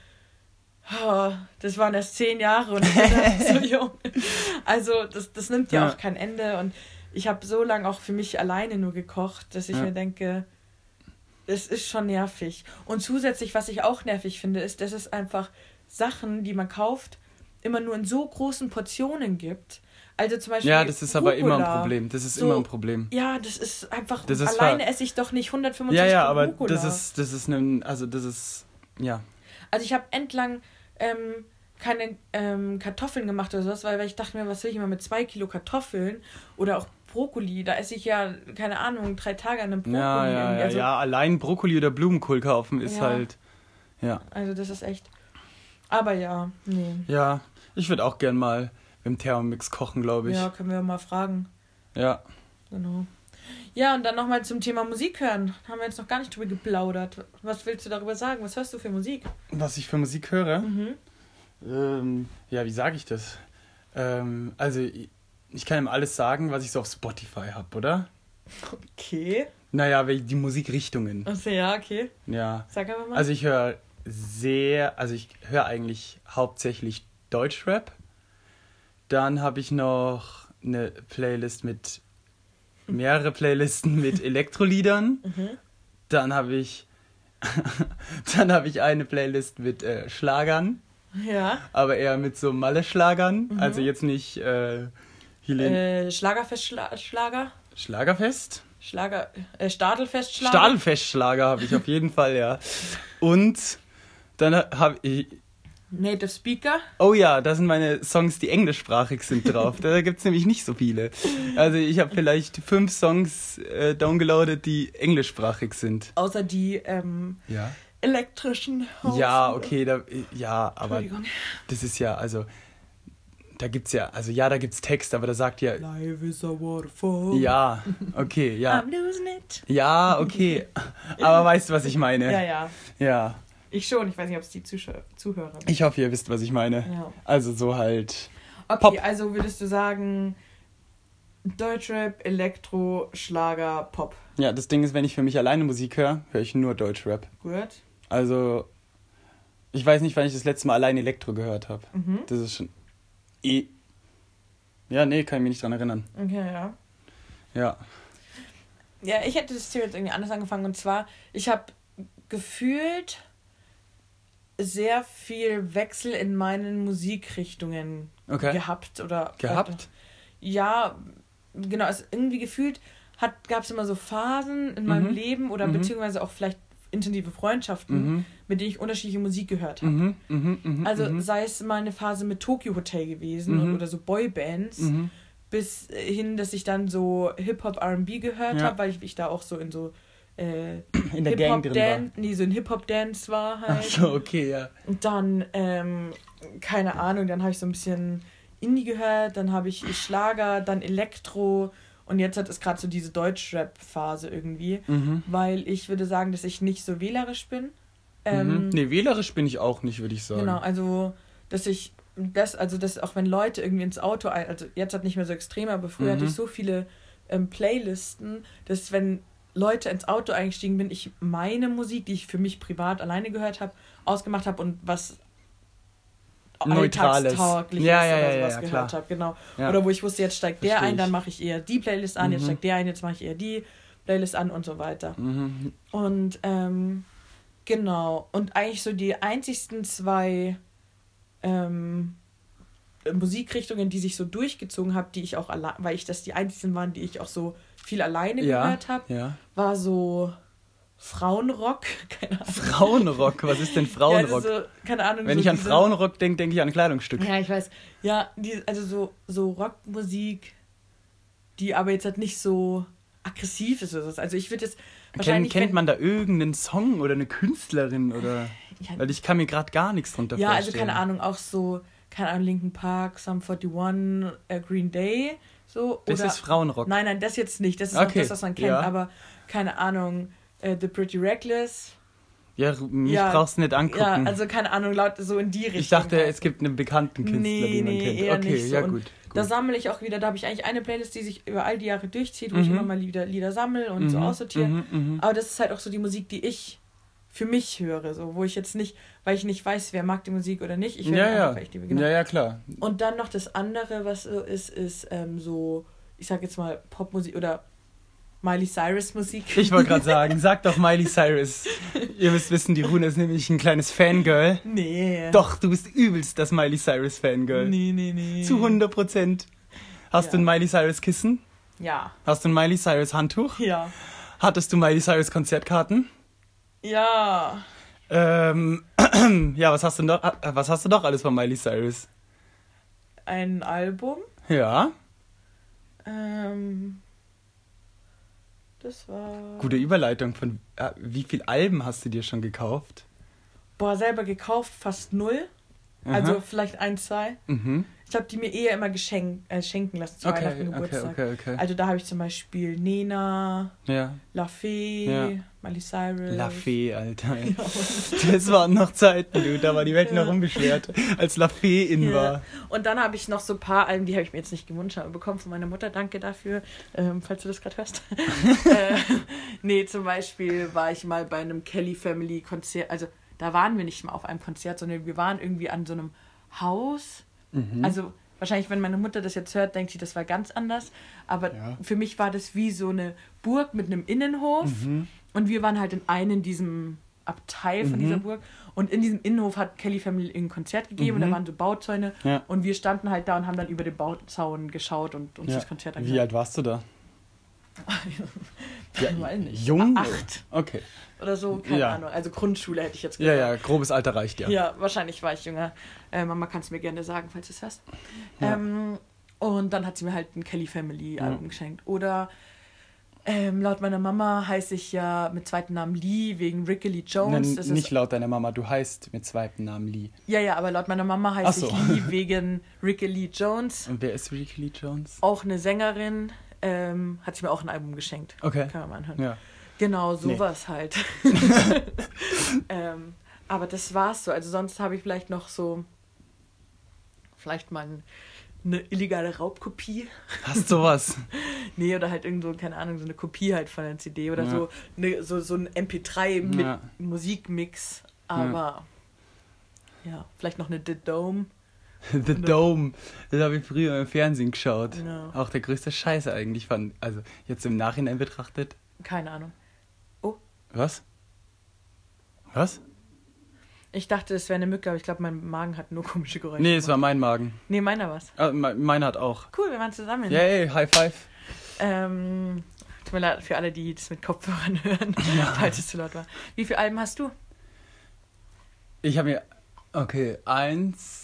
Oh, das waren erst zehn Jahre und ich bin (laughs) so jung. Also das, das nimmt ja, ja. auch kein Ende. Und ich habe so lange auch für mich alleine nur gekocht, dass ich ja. mir denke, es ist schon nervig. Und zusätzlich, was ich auch nervig finde, ist, dass es einfach Sachen, die man kauft, immer nur in so großen Portionen gibt. Also zum Beispiel. Ja, das ist Rucola. aber immer ein Problem. Das ist so, immer ein Problem. Ja, das ist einfach. Das ist alleine esse ich doch nicht 125 Ja, ja, aber Rucola. das ist, das ist ein, also das ist, ja. Also ich habe entlang ähm, keine ähm, Kartoffeln gemacht oder sowas, weil, weil ich dachte mir, was will ich immer mit zwei Kilo Kartoffeln oder auch Brokkoli, da esse ich ja, keine Ahnung, drei Tage an einem Brokkoli. Ja, ja, ja, also, ja, allein Brokkoli oder Blumenkohl kaufen ist ja. halt, ja. Also das ist echt, aber ja, nee. Ja, ich würde auch gern mal im Thermomix kochen, glaube ich. Ja, können wir mal fragen. Ja. Genau. Ja, und dann nochmal zum Thema Musik hören. Haben wir jetzt noch gar nicht drüber geplaudert. Was willst du darüber sagen? Was hörst du für Musik? Was ich für Musik höre? Mhm. Ähm, ja, wie sage ich das? Ähm, also, ich kann ihm alles sagen, was ich so auf Spotify habe, oder? Okay. Naja, die Musikrichtungen. Achso, ja, okay. Ja. Sag aber mal. Also ich höre sehr, also ich höre eigentlich hauptsächlich Deutschrap. Dann habe ich noch eine Playlist mit mehrere Playlisten mit (laughs) Elektroliedern. Mhm. Dann habe ich (laughs) dann habe ich eine Playlist mit äh, Schlagern. Ja. Aber eher mit so Malle-Schlagern. Mhm. Also jetzt nicht äh, Helene. Äh, Schlagerfest-Schlager? Schlagerfest? Schlager, äh, Stadelfest-Schlager? Stadelfest-Schlager habe ich auf jeden Fall, ja. Und dann habe ich. Native Speaker? Oh ja, da sind meine Songs, die englischsprachig sind drauf. da gibt es nämlich nicht so viele. Also ich habe vielleicht fünf Songs äh, downgeloadet, die englischsprachig sind. Außer die ähm, ja. elektrischen. Haus ja, okay, da, ja, aber das ist ja, also da gibt's ja, also ja, da gibt's Text, aber da sagt ja. Life is a waterfall. Ja, okay, ja. I'm losing it. Ja, okay. aber weißt du, was ich meine? Ja, ja. Ja. Ich schon, ich weiß nicht, ob es die Zuschau Zuhörer. Ich hoffe, ihr wisst, was ich meine. Ja. Also so halt. Okay, Pop. also würdest du sagen, Deutschrap, Elektro, Schlager, Pop. Ja, das Ding ist, wenn ich für mich alleine Musik höre, höre ich nur Deutschrap. Gut. Also, ich weiß nicht, wann ich das letzte Mal allein Elektro gehört habe. Mhm. Das ist schon E. Ja, nee, kann ich mich nicht dran erinnern. Okay, ja. Ja. Ja, ich hätte das Thema jetzt irgendwie anders angefangen. Und zwar, ich habe gefühlt sehr viel Wechsel in meinen Musikrichtungen okay. gehabt. Oder gehabt? Ja, genau. Also irgendwie gefühlt gab es immer so Phasen in meinem mhm. Leben oder mhm. beziehungsweise auch vielleicht intensive Freundschaften, mhm. mit denen ich unterschiedliche Musik gehört habe. Mhm, mh, mh, also sei es mal eine Phase mit Tokyo Hotel gewesen mhm. oder so Boybands, mhm. bis hin, dass ich dann so Hip-Hop RB gehört Ja. habe, weil ich, ich da auch so in so äh, In der Gang drin war. Nee, so ein Hip-Hop-Dance war halt. Ach so, okay, ja. Und dann, ähm, keine Ahnung, dann habe ich so ein bisschen Indie gehört, dann habe ich Schlager, dann Elektro und jetzt hat es gerade so diese Deutschrap-Phase irgendwie, Mhm. weil ich würde sagen, dass ich nicht so wählerisch bin. Mhm. Ähm, Nee, wählerisch bin ich auch nicht, würde ich sagen. Genau, also dass ich das, also dass auch wenn Leute irgendwie ins Auto ein, also jetzt hat nicht mehr so extrem, aber früher Mhm. hatte ich so viele ähm, Playlisten, dass wenn Leute ins Auto eingestiegen bin, ich meine Musik, die ich für mich privat alleine gehört habe, ausgemacht habe und was Neutrales. alltagstaugliches Ja, ja, oder ja, sowas ja, gehört habe, genau. Ja. Oder wo ich wusste, jetzt steigt der Versteh ein, dann mache ich eher die Playlist an, jetzt Mhm. steigt der ein, jetzt mache ich eher die Playlist an und so weiter. Mhm. Und ähm, genau. Und eigentlich so die einzigsten zwei ähm, Musikrichtungen, die sich so durchgezogen habe, die ich auch allein, weil ich das die einzigen waren, die ich auch so viel alleine Ja, gehört habe, ja. war so Frauenrock. (laughs) Keine Ahnung. Frauenrock, was ist denn (laughs) Ja, Frauenrock? also so, keine Ahnung. Wenn so ich an diese- Frauenrock denke, denke ich an ein Kleidungsstück. Ja, ich weiß. Ja, die, also so, so Rockmusik, die aber jetzt halt nicht so aggressiv ist oder so. Also ich würde jetzt Kennt, wahrscheinlich. kennt man da irgendeinen Song oder eine Künstlerin oder. Ja, Weil ich kann mir gerade gar nichts drunter Ja, also vorstellen. keine Ahnung, auch so, keine Ahnung, Linkin Park, Sum 41, äh, Green Day, so. Das oder, ist Frauenrock. Nein, nein, das jetzt nicht. Das ist Okay, auch das, was man kennt, ja. aber keine Ahnung, äh, The Pretty Reckless. Ja, mich Ja, brauchst du nicht angucken. Ja, also keine Ahnung, laut so in die Richtung. ich dachte, halt. es gibt einen bekannten Künstler, Nee, den man nee, kennt. okay, so. ja Und gut. Da gut. sammle ich auch wieder, da habe ich eigentlich eine Playlist, die sich über all die Jahre durchzieht, wo ich Mhm. immer mal wieder Lieder sammle und so Mhm, aussortiere. mhm, mhm. Aber das ist halt auch so die Musik, die ich für mich höre, so, wo ich jetzt nicht, weil ich nicht weiß, wer mag die Musik oder nicht. Ich höre Ja, einfach, weil ich die genau. Ja, ja, klar. Und dann noch das andere, was so ist, ist ähm, so, ich sag jetzt mal Popmusik oder Miley Cyrus Musik. Ich wollte gerade (laughs) sagen, sag doch Miley Cyrus. Ihr müsst wissen, die Rune ist nämlich ein kleines Fangirl. Nee. Doch, du bist übelst das Miley Cyrus Fangirl. Nee, nee, nee. Zu 100 Prozent. Hast Ja. du ein Miley Cyrus Kissen? Ja. Hast du ein Miley Cyrus Handtuch? Ja. Hattest du Miley Cyrus Konzertkarten? Ja. Ähm, (clears throat) ja, was hast du noch? äh, Was hast du noch alles von Miley Cyrus? Ein Album. Ja, Ähm, das war. gute Überleitung. Von äh, wie viel Alben hast du dir schon gekauft? Boah, selber gekauft, fast null. Aha. Also vielleicht ein, zwei. Mhm. Ich habe die mir eher immer geschenk, äh, schenken lassen zu Okay, Weihnachten Geburtstag. okay, okay. Also da habe ich zum Beispiel Nena, Ja. La Fee, Ja. Miley Cyrus. La Fee, Alter. (laughs) Das waren noch Zeiten, du. Da war die Welt noch Ja. unbeschwert, als La Fee in Ja. war. Und dann habe ich noch so ein paar Alben, die habe ich mir jetzt nicht gewünscht, aber bekommen von meiner Mutter. Danke dafür, ähm, falls du das gerade hörst. (laughs) (laughs) äh, nee, zum Beispiel war ich mal bei einem Kelly Family Konzert. Also da waren wir nicht mal auf einem Konzert, sondern wir waren irgendwie an so einem Haus. Mhm. Also wahrscheinlich, wenn meine Mutter das jetzt hört, denkt sie, das war ganz anders. Aber Ja. für mich war das wie so eine Burg mit einem Innenhof. Mhm. Und wir waren halt in einem diesem Abteil von Mhm. dieser Burg. Und in diesem Innenhof hat Kelly Family ein Konzert gegeben und Mhm. da waren so Bauzäune. Ja. Und wir standen halt da und haben dann über den Bauzaun geschaut und uns Ja. das Konzert Wie angehört. alt warst du da? (laughs) Ich weiß nicht. Jung? Acht Okay. oder so, keine Ja. Ahnung. Also Grundschule hätte ich jetzt Ja, gesagt. ja, grobes Alter reicht ja. Ja, wahrscheinlich war ich jünger. Äh, Mama kann es mir gerne sagen, falls du es hörst. Ja. Ähm, und dann hat sie mir halt ein Kelly Family Album Ja. geschenkt. Oder ähm, laut meiner Mama heiße ich ja mit zweiten Namen Lee wegen Ricky Lee Jones. Nein, nicht laut deiner Mama, du heißt mit zweiten Namen Lee. ja, ja, aber laut meiner Mama heiße so. ich Lee wegen Ricky Lee Jones. Und wer ist Ricky Lee Jones? Auch eine Sängerin. Ähm, hat sie mir auch ein Album geschenkt. Okay. Kann man mal anhören. Ja. Genau, Nee. sowas halt. (laughs) ähm, aber das war's so. Also sonst habe ich vielleicht noch so, vielleicht mal ein- eine illegale Raubkopie. Hast sowas? (laughs) Nee, oder halt irgend so, keine Ahnung, so eine Kopie halt von einer CD oder Ja. so, ne, so, so ein MP3 mit Ja. Musikmix. Aber ja. vielleicht noch eine The Dome. (laughs) The Dome. Das habe ich früher im Fernsehen geschaut. Genau. Auch der größte Scheiße eigentlich fand. Also jetzt im Nachhinein betrachtet. Keine Ahnung. Was? Was? Ich dachte, es wäre eine Mücke, aber ich glaube, mein Magen hat nur komische Geräusche. Nee, es war mein Magen. Nee, meiner war's. Ah, me- meiner hat auch. Cool, wir waren zusammen. Yay, High Five. Ähm, tut mir leid für alle, die das mit Kopfhörern (laughs) hören, falls es zu laut war. Wie viele Alben hast du? Ich habe mir. Okay, eins.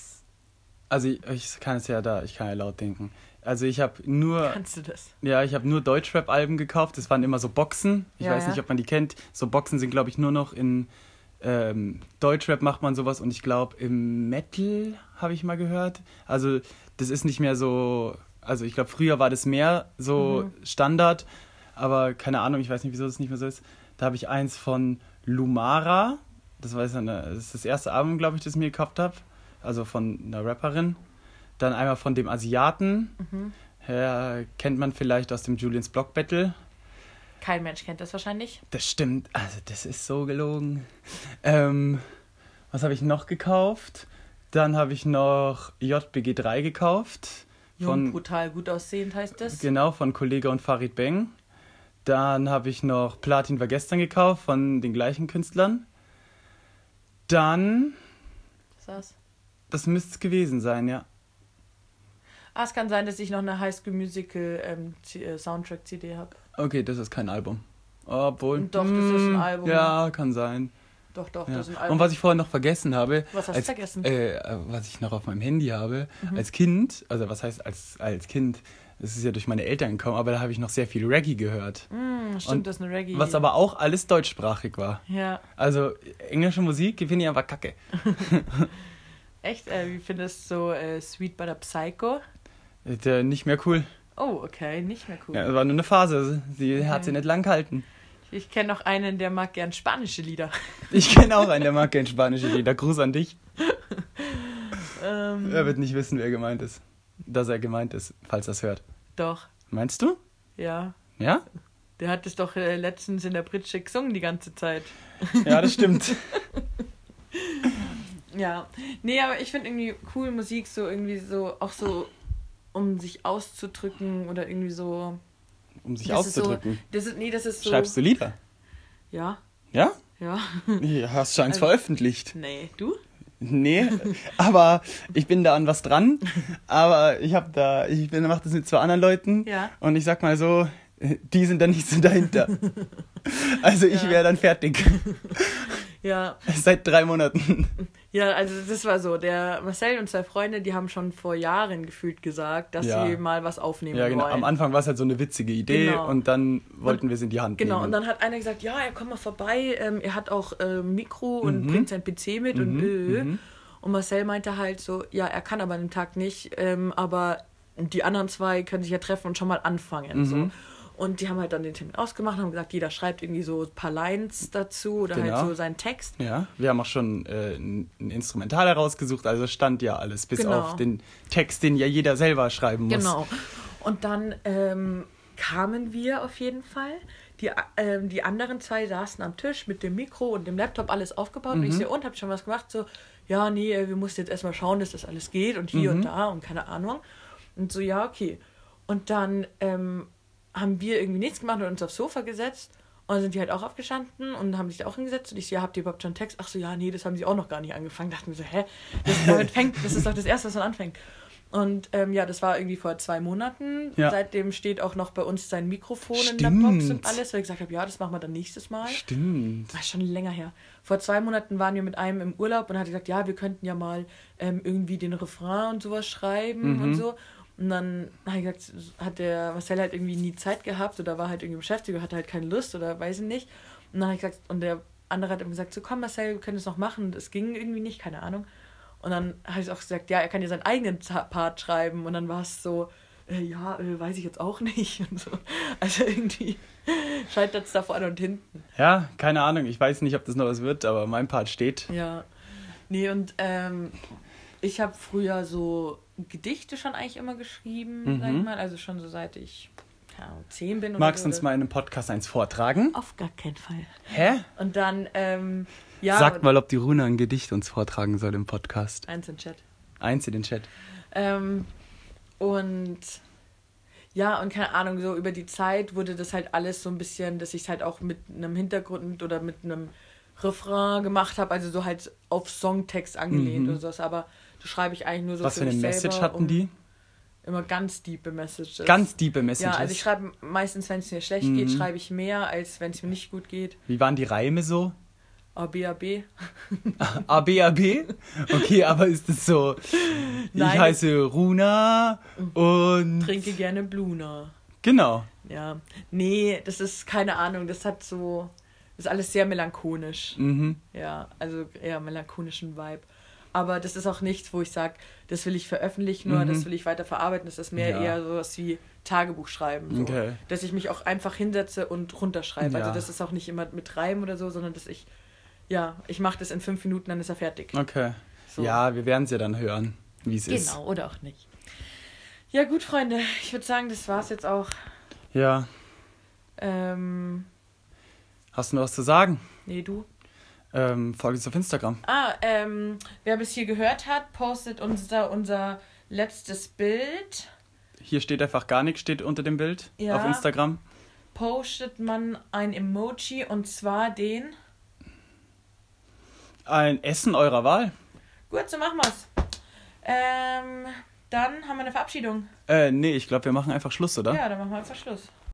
Also ich, ich kann es ja da, ich kann ja laut denken. Also ich habe nur. Kannst du das? Ja, ich habe nur Deutschrap-Alben gekauft. Das waren immer so Boxen. Ich Ja, weiß ja. nicht, ob man die kennt. So Boxen sind, glaube ich, nur noch in ähm, Deutschrap macht man sowas und ich glaube im Metal habe ich mal gehört. Also das ist nicht mehr so. Also ich glaube, früher war das mehr so Mhm. Standard, aber keine Ahnung, ich weiß nicht, wieso das nicht mehr so ist. Da habe ich eins von Lumara. Das war das ist das erste Album, glaube ich, das ich mir gekauft habe. Also von einer Rapperin. Dann einmal von dem Asiaten. Mhm. Ja, kennt man vielleicht aus dem Julians Block Battle. Kein Mensch kennt das wahrscheinlich. Das stimmt, also das ist so gelogen. Ähm, was habe ich noch gekauft? Dann habe ich noch JBG 3 gekauft. Jung, Von, brutal, gut aussehend heißt das. genau, von Kollege und Farid Beng. Dann habe ich noch Platin war gestern gekauft von den gleichen Künstlern. Dann, Das war's. Das müsste es gewesen sein, ja. Ah, es kann sein, dass ich noch eine High School Musical ähm, äh, Soundtrack-CD habe. Okay, das ist kein Album. Obwohl. Doch, das ist ein hm, Album. Ja, kann sein. Doch, doch, Ja. das ist ein Album. Und was ich vorher noch vergessen habe, Was hast du als, vergessen? Äh, was ich noch auf meinem Handy habe, Mhm. als Kind, also was heißt als, als Kind, das ist ja durch meine Eltern gekommen, aber da habe ich noch sehr viel Reggae gehört. Mm, stimmt, und das ist eine Reggae. Was aber auch alles deutschsprachig war. Ja, Also englische Musik finde ich einfach kacke. (laughs) echt? Äh, wie findest du so äh, Sweet Butter Psycho? Der nicht mehr cool. Oh, okay, nicht mehr cool. Ja, das war nur eine Phase. Sie hat sie nicht lang gehalten. Ich kenne noch einen, der mag gern spanische Lieder. (laughs) Ich kenne auch einen, der mag kein spanische Lieder. Gruß an dich. (laughs) Ähm, Er wird nicht wissen, wer gemeint ist. Dass er gemeint ist, falls er es hört. Doch, Meinst du? ja. Ja? Der hat es doch äh, letztens in der Britsche gesungen die ganze Zeit. Ja, das stimmt. (laughs) Ja. Nee, aber ich finde irgendwie cool Musik so irgendwie so, auch so, um sich auszudrücken oder irgendwie so. Um sich Das ist auszudrücken. So, das ist, nee, das ist so. Schreibst du Lieder? Ja, Ja? ja. Ja, hast schon eins Also- veröffentlicht. Nee, du? Nee, aber ich bin da an was dran. Aber ich habe da, ich bin, mach das mit zwei anderen Leuten. Ja. Und ich sag mal so, die sind da nicht so dahinter. (laughs) Also ich Ja. wäre dann fertig. Ja. (laughs) Seit drei Monaten. Ja, also das war so. Der Marcel und zwei Freunde, die haben schon vor Jahren gefühlt gesagt, dass Ja. sie mal was aufnehmen Ja, genau. wollen. Am Anfang war es halt so eine witzige Idee Genau. und dann wollten wir es in die Hand Genau, nehmen. und dann hat einer gesagt, ja, er kommt mal vorbei, ähm, er hat auch ähm, Mikro und Mhm. bringt sein PC mit und Mhm, äh. mhm. Und Marcel meinte halt so, ja, er kann aber an dem Tag nicht, ähm, aber die anderen zwei können sich ja treffen und schon mal anfangen. Mhm. So. Und die haben halt dann den Termin ausgemacht, haben gesagt, jeder schreibt irgendwie so ein paar Lines dazu oder Genau. halt so seinen Text. Ja, wir haben auch schon äh, ein Instrumental herausgesucht, also stand ja alles, bis Genau. auf den Text, den ja jeder selber schreiben muss. Genau. Und dann ähm, kamen wir auf jeden Fall. Die, ähm, die anderen zwei saßen am Tisch mit dem Mikro und dem Laptop alles aufgebaut. Und ich so, und habt schon was gemacht? So, ja, nee, äh, wir mussten jetzt erstmal schauen, dass das alles geht und hier und da und keine Ahnung. Und so, ja, okay. Und dann ähm, haben wir irgendwie nichts gemacht und uns aufs Sofa gesetzt. Und dann sind die halt auch aufgestanden und haben sich da auch hingesetzt. Und ich so, ja, habt ihr überhaupt schon einen Text? Ach so, ja, nee, das haben sie auch noch gar nicht angefangen. Dachten wir so, hä? Das, damit fängt, das ist doch das Erste, was man anfängt. Und ähm, ja, das war irgendwie vor zwei Monaten. Ja. Seitdem steht auch noch bei uns sein Mikrofon in Stimmt. der Box und alles, weil ich gesagt habe, ja, das machen wir dann nächstes Mal. Stimmt. Das ist schon länger her. Vor zwei Monaten waren wir mit einem im Urlaub und hat gesagt, ja, wir könnten ja mal ähm, irgendwie den Refrain und sowas schreiben Mhm. und so. Und dann hat, gesagt, hat der Marcel halt irgendwie nie Zeit gehabt oder war halt irgendwie beschäftigt oder hatte halt keine Lust oder weiß ich nicht. Und dann habe ich gesagt, und der andere hat ihm gesagt, so komm Marcel, wir können es noch machen. Es ging irgendwie nicht, keine Ahnung. Und dann habe ich auch gesagt, ja, er kann ja seinen eigenen Part schreiben. Und dann war es so, äh, ja, äh, weiß ich jetzt auch (laughs) nicht. Und so. Also irgendwie (laughs) scheitert es da vorne und hinten. Ja, keine Ahnung. Ich weiß nicht, ob das noch was wird, aber mein Part steht. Ja. Nee, und ähm, ich habe früher so Gedichte schon eigentlich immer geschrieben, sag ich Mhm. mal. Also schon so seit ich Ahnung, zehn bin Magst du uns mal in einem Podcast eins vortragen? Auf gar keinen Fall. Hä? Und dann, ähm, ja. Sagt mal, ob die Runa ein Gedicht uns vortragen soll im Podcast. Eins im Chat. Eins in den Chat. Ähm, und ja, und keine Ahnung, so über die Zeit wurde das halt alles so ein bisschen, dass ich es halt auch mit einem Hintergrund oder mit einem Refrain gemacht habe, also so halt auf Songtext angelehnt Mhm. oder sowas. Aber schreibe ich eigentlich nur so Was für eine mich Message hatten um die? Immer ganz diepe Messages. Ganz diepe Messages. Ja, also ich schreibe meistens, wenn es mir schlecht Mhm. geht, schreibe ich mehr, als wenn es mir nicht gut geht. Wie waren die Reime so? A, B, A, B. (laughs) A, B, A, B? Okay, aber ist es so, ich Nein. heiße Runa und... Trinke gerne Bluna. Genau. Ja. Nee, das ist keine Ahnung, das hat so. Das ist alles sehr melancholisch. Mhm. Ja, also eher melancholischen Vibe. Aber das ist auch nichts, wo ich sage, das will ich veröffentlichen oder Mhm. das will ich weiter verarbeiten. Das ist mehr Ja. eher sowas wie Tagebuch schreiben. So. Okay. Dass ich mich auch einfach hinsetze und runterschreibe. Ja. Also das ist auch nicht immer mit Reimen oder so, sondern dass ich, ja, ich mache das in fünf Minuten, dann ist er fertig. Okay. So. Ja, wir werden es ja dann hören, wie es ist. Genau, oder auch nicht. Ja gut, Freunde, ich würde sagen, das war's jetzt auch. Ja. Ähm, Hast du noch was zu sagen? nee, du? Ähm, folge uns auf Instagram. Ah, ähm, wer bis hier gehört hat, postet unser, unser letztes Bild. Hier steht einfach gar nichts, steht unter dem Bild Ja. auf Instagram. Postet man ein Emoji und zwar den. Ein Essen eurer Wahl. Gut, so machen wir's. Ähm, dann haben wir eine Verabschiedung. Äh, nee, ich glaube, wir machen einfach Schluss, oder? Ja, dann machen wir einfach Schluss.